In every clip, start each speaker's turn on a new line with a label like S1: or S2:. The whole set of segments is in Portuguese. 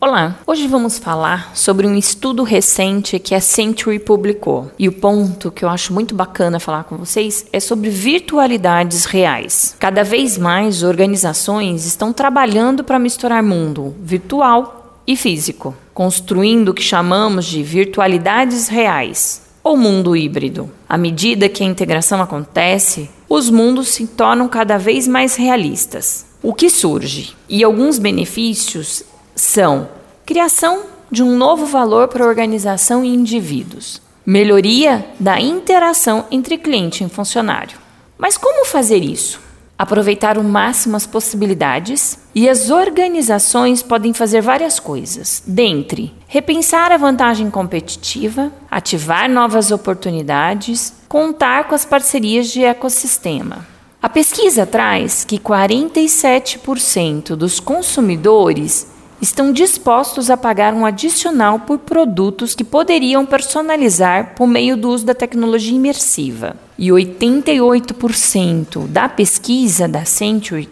S1: Olá, hoje vamos falar sobre um estudo recente que a Century publicou. E o ponto que eu acho muito bacana falar com vocês é sobre virtualidades reais. Cada vez mais organizações estão trabalhando para misturar mundo virtual e físico, construindo o que chamamos de virtualidades reais ou mundo híbrido. À medida que a integração acontece, os mundos se tornam cada vez mais realistas. O que surge? E alguns benefícios são criação de um novo valor para a organização e indivíduos, melhoria da interação entre cliente e funcionário. Mas como fazer isso? Aproveitar o máximo as possibilidades e as organizações podem fazer várias coisas, dentre repensar a vantagem competitiva, ativar novas oportunidades, contar com as parcerias de ecossistema. A pesquisa traz que 47% dos consumidores estão dispostos a pagar um adicional por produtos que poderiam personalizar por meio do uso da tecnologia imersiva. E 88% da pesquisa da Century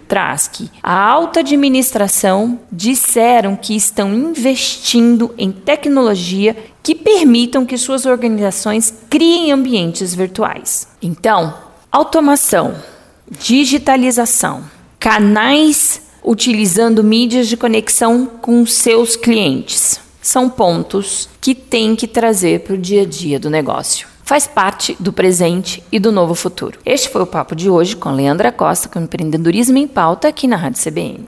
S1: que a alta administração disseram que estão investindo em tecnologia que permitam que suas organizações criem ambientes virtuais. Então, automação, digitalização, canais utilizando mídias de conexão com seus clientes. São pontos que tem que trazer para o dia a dia do negócio. Faz parte do presente e do novo futuro. Este foi o papo de hoje com Leandra Costa, com empreendedorismo em pauta aqui na Rádio CBN.